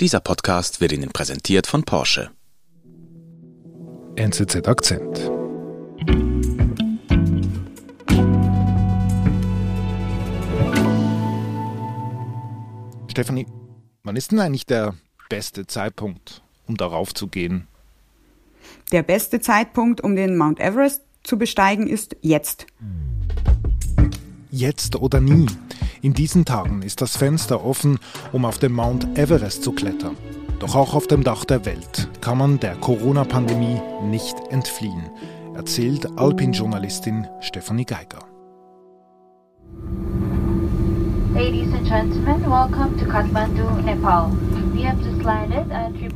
Dieser Podcast wird Ihnen präsentiert von Porsche. NZZ Akzent. Stefanie, wann ist denn eigentlich der beste Zeitpunkt, um darauf zu gehen? Der beste Zeitpunkt, um den Mount Everest zu besteigen, ist jetzt. Jetzt oder nie. In diesen Tagen ist das Fenster offen, um auf den Mount Everest zu klettern. Doch auch auf dem Dach der Welt kann man der Corona-Pandemie nicht entfliehen, erzählt Alpin-Journalistin Stefanie Geiger. Ladies and gentlemen, welcome to Kathmandu, Nepal.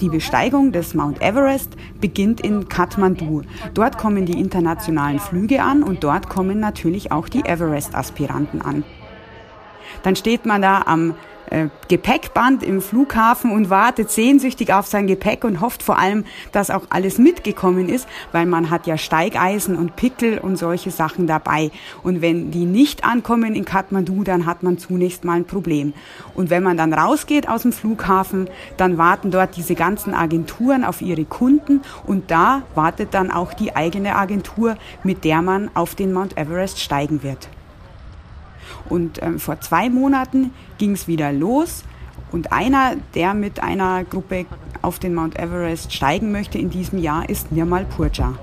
Die Besteigung des Mount Everest beginnt in Kathmandu. Dort kommen die internationalen Flüge an und dort kommen natürlich auch die Everest-Aspiranten an. Dann steht man da am äh, Gepäckband im Flughafen und wartet sehnsüchtig auf sein Gepäck und hofft vor allem, dass auch alles mitgekommen ist, weil man hat ja Steigeisen und Pickel und solche Sachen dabei. Und wenn die nicht ankommen in Kathmandu, dann hat man zunächst mal ein Problem. Und wenn man dann rausgeht aus dem Flughafen, dann warten dort diese ganzen Agenturen auf ihre Kunden und da wartet dann auch die eigene Agentur, mit der man auf den Mount Everest steigen wird. Und ähm, vor zwei Monaten ging es wieder los. Und einer, der mit einer Gruppe auf den Mount Everest steigen möchte in diesem Jahr, ist Nirmal Purja.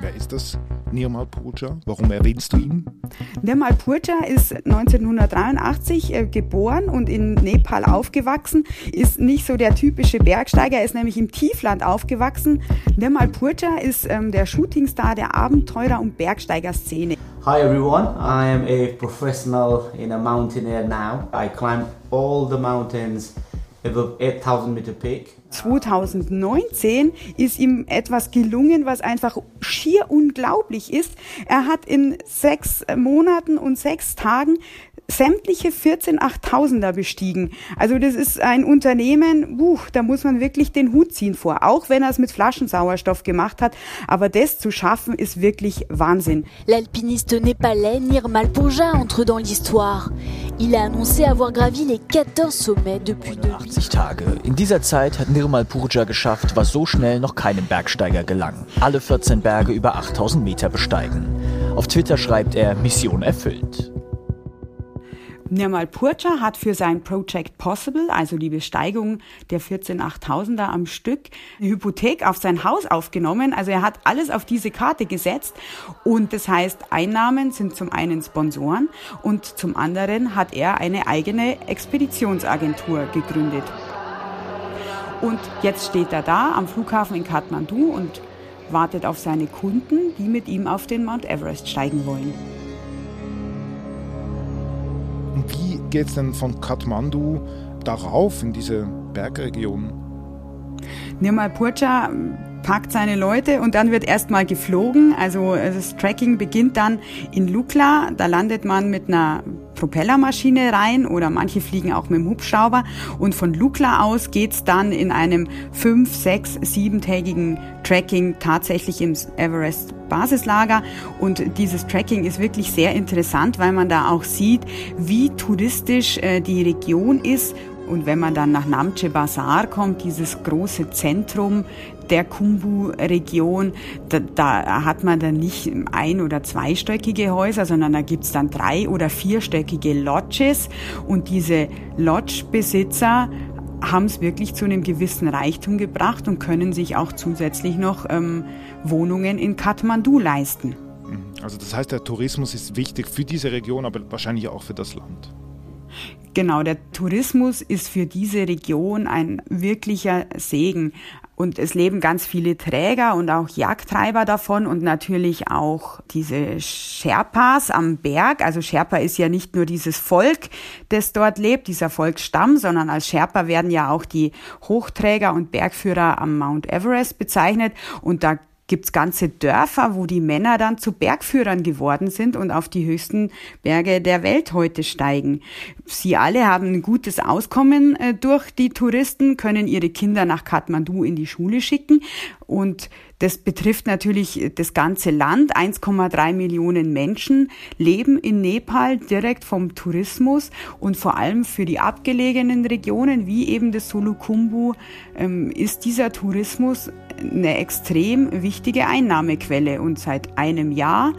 Wer ist das? Nirmal Purja? Warum erwähnst du ihn? Nirmal Purja ist 1983 äh, geboren und in Nepal aufgewachsen, ist nicht so der typische Bergsteiger, er ist nämlich im Tiefland aufgewachsen. Nirmal Purja ist ähm, der Shootingstar der Abenteurer- und Bergsteigerszene. Hi everyone, I am a professional in a mountaineer now. I climb all the mountains above 8000 meter peak. 2019 ist ihm etwas gelungen, was einfach schier unglaublich ist. Er hat in sechs Monaten und sechs Tagen sämtliche 14 8000er bestiegen. Also das ist ein Unternehmen, buch, da muss man wirklich den Hut ziehen vor, auch wenn er es mit Flaschensauerstoff gemacht hat. Aber das zu schaffen, ist wirklich Wahnsinn. L'alpiniste népalais Nirmal Purja entre dans l'histoire. Il a annoncé avoir gravi les 14 sommets depuis 80 Tage. In dieser Zeit hat Nirmal Purja geschafft, was so schnell noch keinem Bergsteiger gelang. Alle 14 Berge über 8000 Meter besteigen. Auf Twitter schreibt er Mission erfüllt. Nirmal Purcha hat für sein Project Possible, also die Besteigung der 14 8000er am Stück, eine Hypothek auf sein Haus aufgenommen. Also er hat alles auf diese Karte gesetzt und das heißt, Einnahmen sind zum einen Sponsoren und zum anderen hat er eine eigene Expeditionsagentur gegründet. Und jetzt steht er da am Flughafen in Kathmandu und wartet auf seine Kunden, die mit ihm auf den Mount Everest steigen wollen. Und wie geht es denn von Kathmandu darauf in diese Bergregion? Nirmal Purcha packt seine Leute und dann wird erstmal geflogen. Also das Tracking beginnt dann in Lukla. Da landet man mit einer Propellermaschine rein oder manche fliegen auch mit dem Hubschrauber. Und von Lukla aus geht's dann in einem fünf, sechs, siebentägigen Tracking tatsächlich im Everest Basislager. Und dieses Tracking ist wirklich sehr interessant, weil man da auch sieht, wie touristisch äh, die Region ist und wenn man dann nach Namche Bazar kommt, dieses große Zentrum der Kumbu-Region, da, da, hat man dann nicht ein- oder zweistöckige Häuser, sondern da gibt's dann drei- oder vierstöckige Lodges. Und diese Lodge-Besitzer haben es wirklich zu einem gewissen Reichtum gebracht und können sich auch zusätzlich noch ähm, Wohnungen in Kathmandu leisten. Mhm. Also das heißt, der Tourismus ist wichtig für diese Region, aber wahrscheinlich auch für das Land. Genau, der Tourismus ist für diese Region ein wirklicher Segen. Und es leben ganz viele Träger und auch Jagdtreiber davon und natürlich auch diese Sherpas am Berg. Also Sherpa ist ja nicht nur dieses Volk, das dort lebt, dieser Volksstamm, sondern als Sherpa werden ja auch die Hochträger und Bergführer am Mount Everest bezeichnet. Und da gibt es ganze Dörfer, wo die Männer dann zu Bergführern geworden sind und auf die höchsten Berge der Welt heute steigen. Sie alle haben ein gutes Auskommen äh, durch die Touristen, können ihre Kinder nach Kathmandu in die Schule schicken und das betrifft natürlich das ganze Land. 1,3 Millionen Menschen leben in Nepal direkt vom Tourismus. Und vor allem für die abgelegenen Regionen wie eben das Solukhumbu ähm, ist dieser Tourismus eine extrem wichtige Einnahmequelle. Und seit einem Jahr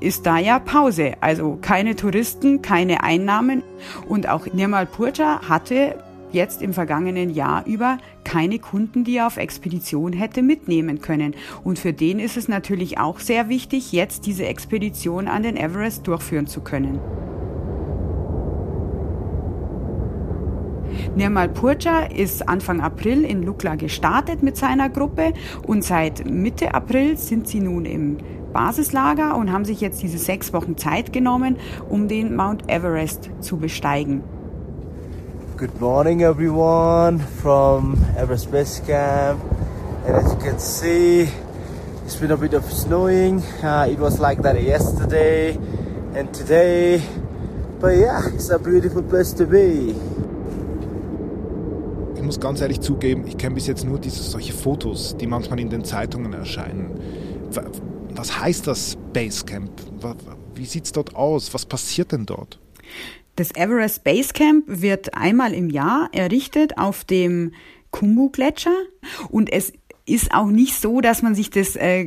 ist da ja Pause, also keine Touristen, keine Einnahmen. Und auch Nirmal Purja hatte jetzt im vergangenen Jahr über keine Kunden, die er auf Expedition hätte mitnehmen können. Und für den ist es natürlich auch sehr wichtig, jetzt diese Expedition an den Everest durchführen zu können. Nirmal Purja ist Anfang April in Lukla gestartet mit seiner Gruppe und seit Mitte April sind sie nun im Basislager und haben sich jetzt diese sechs Wochen Zeit genommen, um den Mount Everest zu besteigen. Good morning, everyone, from Everest Base Camp. And as you can see, it's been a bit of snowing. Uh, it was like that yesterday and today. But yeah, it's a beautiful place to be. Ich muss ganz ehrlich zugeben, ich kenne bis jetzt nur diese solche Fotos, die manchmal in den Zeitungen erscheinen. Was heißt das Basecamp? Wie sieht es dort aus? Was passiert denn dort? Das Everest Base Camp wird einmal im Jahr errichtet auf dem Kumbu-Gletscher und es ist auch nicht so, dass man sich das äh,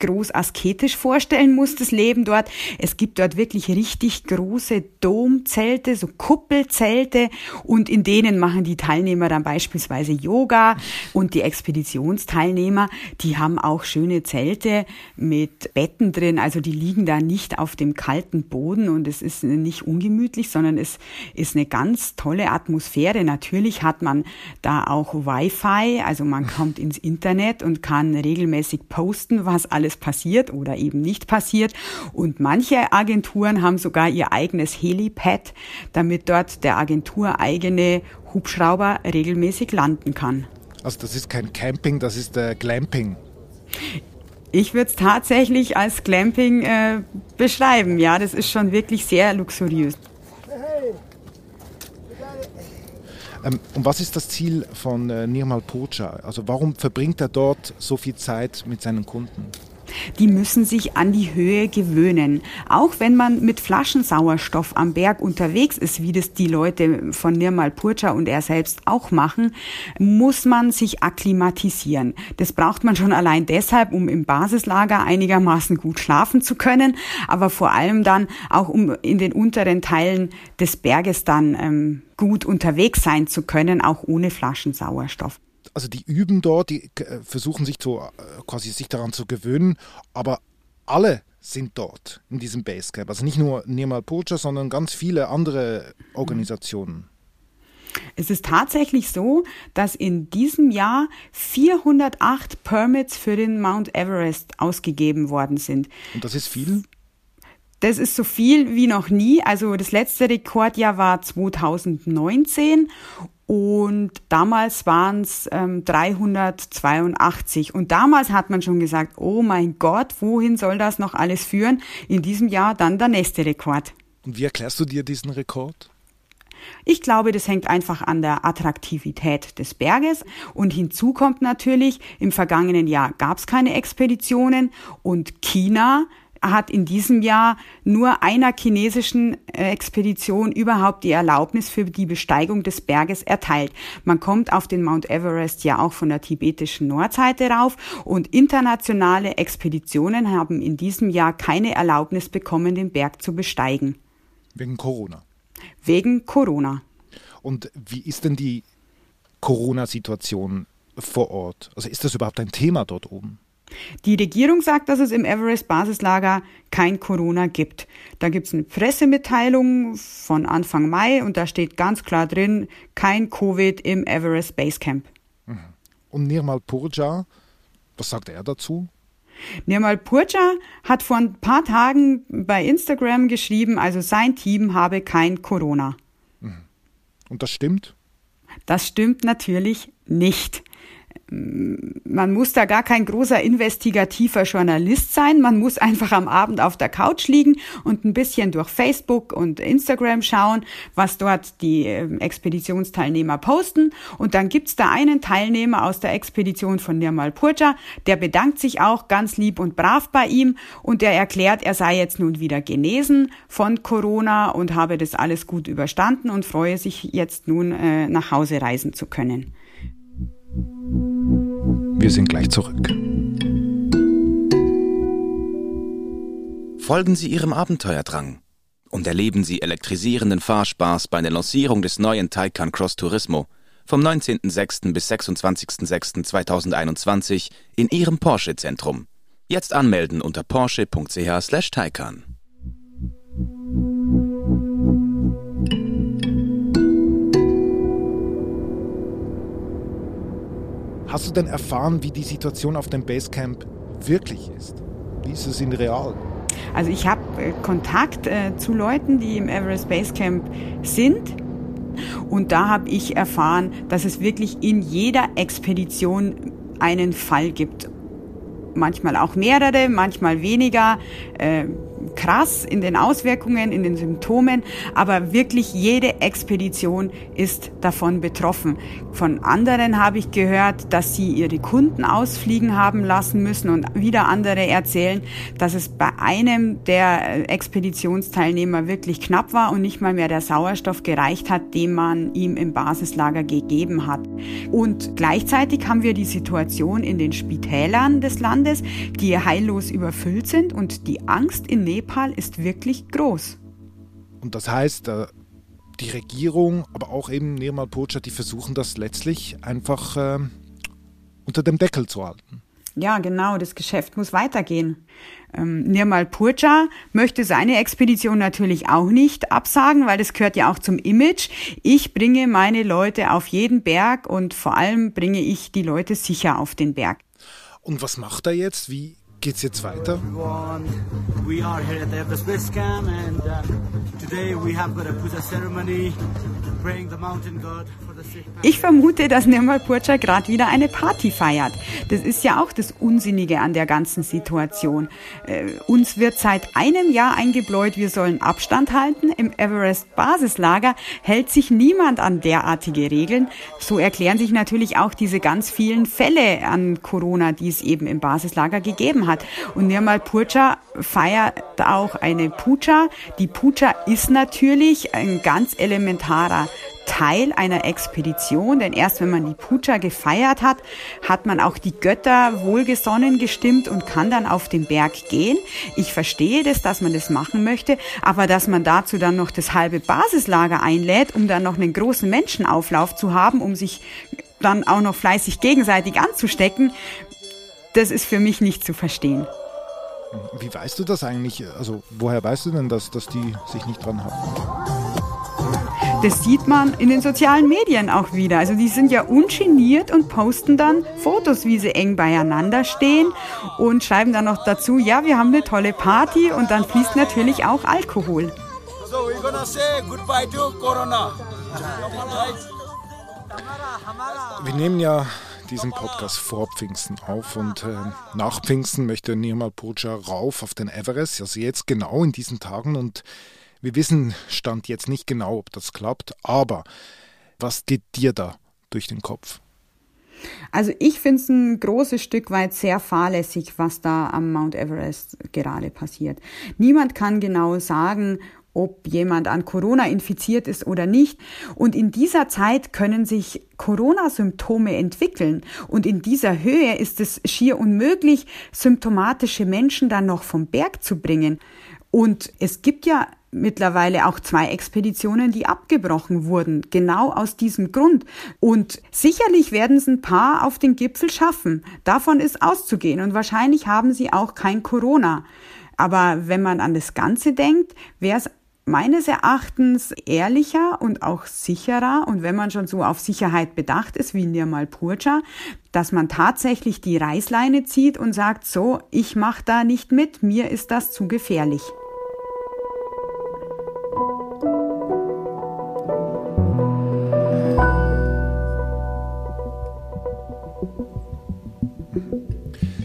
groß asketisch vorstellen muss, das Leben dort. Es gibt dort wirklich richtig große Domzelte, so Kuppelzelte. Und in denen machen die Teilnehmer dann beispielsweise Yoga. Und die Expeditionsteilnehmer, die haben auch schöne Zelte mit Betten drin, also die liegen da nicht auf dem kalten Boden. Und es ist nicht ungemütlich, sondern es ist eine ganz tolle Atmosphäre. Natürlich hat man da auch Wi-Fi, also man kommt ins Internet und kann regelmäßig posten, was alles passiert oder eben nicht passiert. Und manche Agenturen haben sogar ihr eigenes Helipad, damit dort der Agentur eigene Hubschrauber regelmäßig landen kann. Also das ist kein Camping, das ist äh, Glamping. Ich würde es tatsächlich als Glamping äh, beschreiben. Ja, das ist schon wirklich sehr luxuriös. Ähm, und was ist das Ziel von äh, Nirmal Pocha? Also warum verbringt er dort so viel Zeit mit seinen Kunden? Die müssen sich an die Höhe gewöhnen. Auch wenn man mit Flaschensauerstoff am Berg unterwegs ist, wie das die Leute von Nirmal Purcha und er selbst auch machen, muss man sich akklimatisieren. Das braucht man schon allein deshalb, um im Basislager einigermaßen gut schlafen zu können, aber vor allem dann auch, um in den unteren Teilen des Berges dann ähm, gut unterwegs sein zu können, auch ohne Flaschensauerstoff also die üben dort, die äh, versuchen sich zu, äh, quasi sich daran zu gewöhnen, aber alle sind dort in diesem Basecamp. Also nicht nur Nirmal Purja, sondern ganz viele andere Organisationen. Es ist tatsächlich so, dass in diesem Jahr 408 Permits für den Mount Everest ausgegeben worden sind. Und das ist viel? Das ist so viel wie noch nie. Also das letzte Rekordjahr war 2019 und damals waren es ähm, 382. Und damals hat man schon gesagt, oh mein Gott, wohin soll das noch alles führen? In diesem Jahr dann der nächste Rekord. Und wie erklärst du dir diesen Rekord? Ich glaube, das hängt einfach an der Attraktivität des Berges. Und hinzu kommt natürlich, im vergangenen Jahr gab es keine Expeditionen und China hat in diesem Jahr nur einer chinesischen äh, Expedition überhaupt die Erlaubnis für die Besteigung des Berges erteilt. Man kommt auf den Mount Everest ja auch von der tibetischen Nordseite rauf und internationale Expeditionen haben in diesem Jahr keine Erlaubnis bekommen, den Berg zu besteigen. Wegen Corona. Wegen Corona. Und wie ist denn die Corona-Situation vor Ort? Also ist das überhaupt ein Thema dort oben? Die Regierung sagt, dass es im Everest-Basislager kein Corona gibt. Da gibt es eine Pressemitteilung von Anfang Mai und da steht ganz klar drin, kein Covid im Everest Basecamp. Mhm. Und Nirmal Purja, was sagt er dazu? Nirmal Purja hat vor ein paar Tagen bei Instagram geschrieben, also sein Team habe kein Corona. Mhm. Und das stimmt? Das stimmt natürlich nicht. Man muss da gar kein großer investigativer Journalist sein. Man muss einfach am Abend auf der Couch liegen und ein bisschen durch Facebook und Instagram schauen, was dort die ähm, Expeditionsteilnehmer posten. Und dann gibt's da einen Teilnehmer aus der Expedition von Nirmal Purja, der bedankt sich auch ganz lieb und brav bei ihm und der erklärt, er sei jetzt nun wieder genesen von Corona und habe das alles gut überstanden und freue sich jetzt nun äh, nach Hause reisen zu können. Wir sind gleich zurück. Folgen Sie Ihrem Abenteuerdrang und erleben Sie elektrisierenden Fahrspaß bei der Lancierung des neuen Taycan Cross Turismo vom 19.06. bis 26.06.2021 in Ihrem Porsche-Zentrum. Jetzt anmelden unter porsche.ch/taycan. Hast du denn erfahren, wie die Situation auf dem Basecamp wirklich ist? Wie ist es in real? Also ich habe äh, Kontakt äh, zu Leuten, die im Everest Basecamp sind. Und da habe ich erfahren, dass es wirklich in jeder Expedition einen Fall gibt. Manchmal auch mehrere, manchmal weniger. Äh, krass in den Auswirkungen, in den Symptomen, aber wirklich jede Expedition ist davon betroffen. Von anderen habe ich gehört, dass sie ihre Kunden ausfliegen haben lassen müssen und wieder andere erzählen, dass es bei einem der Expeditionsteilnehmer wirklich knapp war und nicht mal mehr der Sauerstoff gereicht hat, den man ihm im Basislager gegeben hat. Und gleichzeitig haben wir die Situation in den Spitälern des Landes, die heillos überfüllt sind und die Angst in Nepal ist wirklich groß. Und das heißt, äh, die Regierung, aber auch eben Nirmal Pocha, die versuchen das letztlich einfach äh, unter dem Deckel zu halten. Ja, genau, das Geschäft muss weitergehen. Ähm, Nirmal Purja möchte seine Expedition natürlich auch nicht absagen, weil das gehört ja auch zum Image. Ich bringe meine Leute auf jeden Berg und vor allem bringe ich die Leute sicher auf den Berg. Und was macht er jetzt? Wie geht's jetzt weiter? We are here at the Everest Base Camp and uh, today we have got a puja ceremony praying the mountain god ich vermute, dass Nirmal Purcha gerade wieder eine Party feiert. Das ist ja auch das Unsinnige an der ganzen Situation. Äh, uns wird seit einem Jahr eingebläut, wir sollen Abstand halten. Im Everest Basislager hält sich niemand an derartige Regeln. So erklären sich natürlich auch diese ganz vielen Fälle an Corona, die es eben im Basislager gegeben hat. Und Nirmal Purcha feiert auch eine Puja. Die Puja ist natürlich ein ganz elementarer Teil einer Expedition, denn erst wenn man die Puja gefeiert hat, hat man auch die Götter wohlgesonnen gestimmt und kann dann auf den Berg gehen. Ich verstehe das, dass man das machen möchte, aber dass man dazu dann noch das halbe Basislager einlädt, um dann noch einen großen Menschenauflauf zu haben, um sich dann auch noch fleißig gegenseitig anzustecken, das ist für mich nicht zu verstehen. Wie weißt du das eigentlich? Also woher weißt du denn, dass, dass die sich nicht dran haben? Das sieht man in den sozialen Medien auch wieder. Also die sind ja ungeniert und posten dann Fotos, wie sie eng beieinander stehen und schreiben dann noch dazu, ja, wir haben eine tolle Party und dann fließt natürlich auch Alkohol. So we're gonna say goodbye to Corona. Wir nehmen ja diesen Podcast vor Pfingsten auf und äh, nach Pfingsten möchte Nirmal Purja rauf auf den Everest, also jetzt genau in diesen Tagen und wir wissen Stand jetzt nicht genau, ob das klappt, aber was geht dir da durch den Kopf? Also ich finde es ein großes Stück weit sehr fahrlässig, was da am Mount Everest gerade passiert. Niemand kann genau sagen, ob jemand an Corona infiziert ist oder nicht. Und in dieser Zeit können sich Corona-Symptome entwickeln. Und in dieser Höhe ist es schier unmöglich, symptomatische Menschen dann noch vom Berg zu bringen. Und es gibt ja mittlerweile auch zwei Expeditionen, die abgebrochen wurden, genau aus diesem Grund. Und sicherlich werden es ein paar auf den Gipfel schaffen. Davon ist auszugehen. Und wahrscheinlich haben sie auch kein Corona. Aber wenn man an das Ganze denkt, wäre es meines Erachtens ehrlicher und auch sicherer und wenn man schon so auf Sicherheit bedacht ist wie Nirmal Purja, dass man tatsächlich die Reißleine zieht und sagt, so, ich mache da nicht mit, mir ist das zu gefährlich.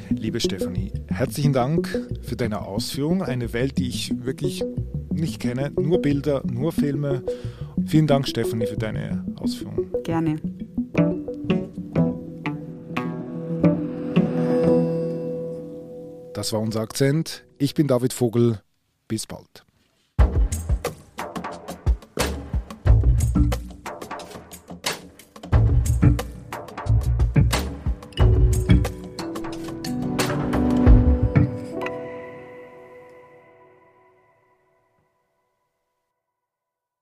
Liebe Stefanie, herzlichen Dank für deine Ausführung. Eine Welt, die ich wirklich nicht kenne. Nur Bilder, nur Filme. Vielen Dank, Stefanie, für deine Ausführungen. Gerne. Das war unser Akzent. Ich bin David Vogel. Bis bald.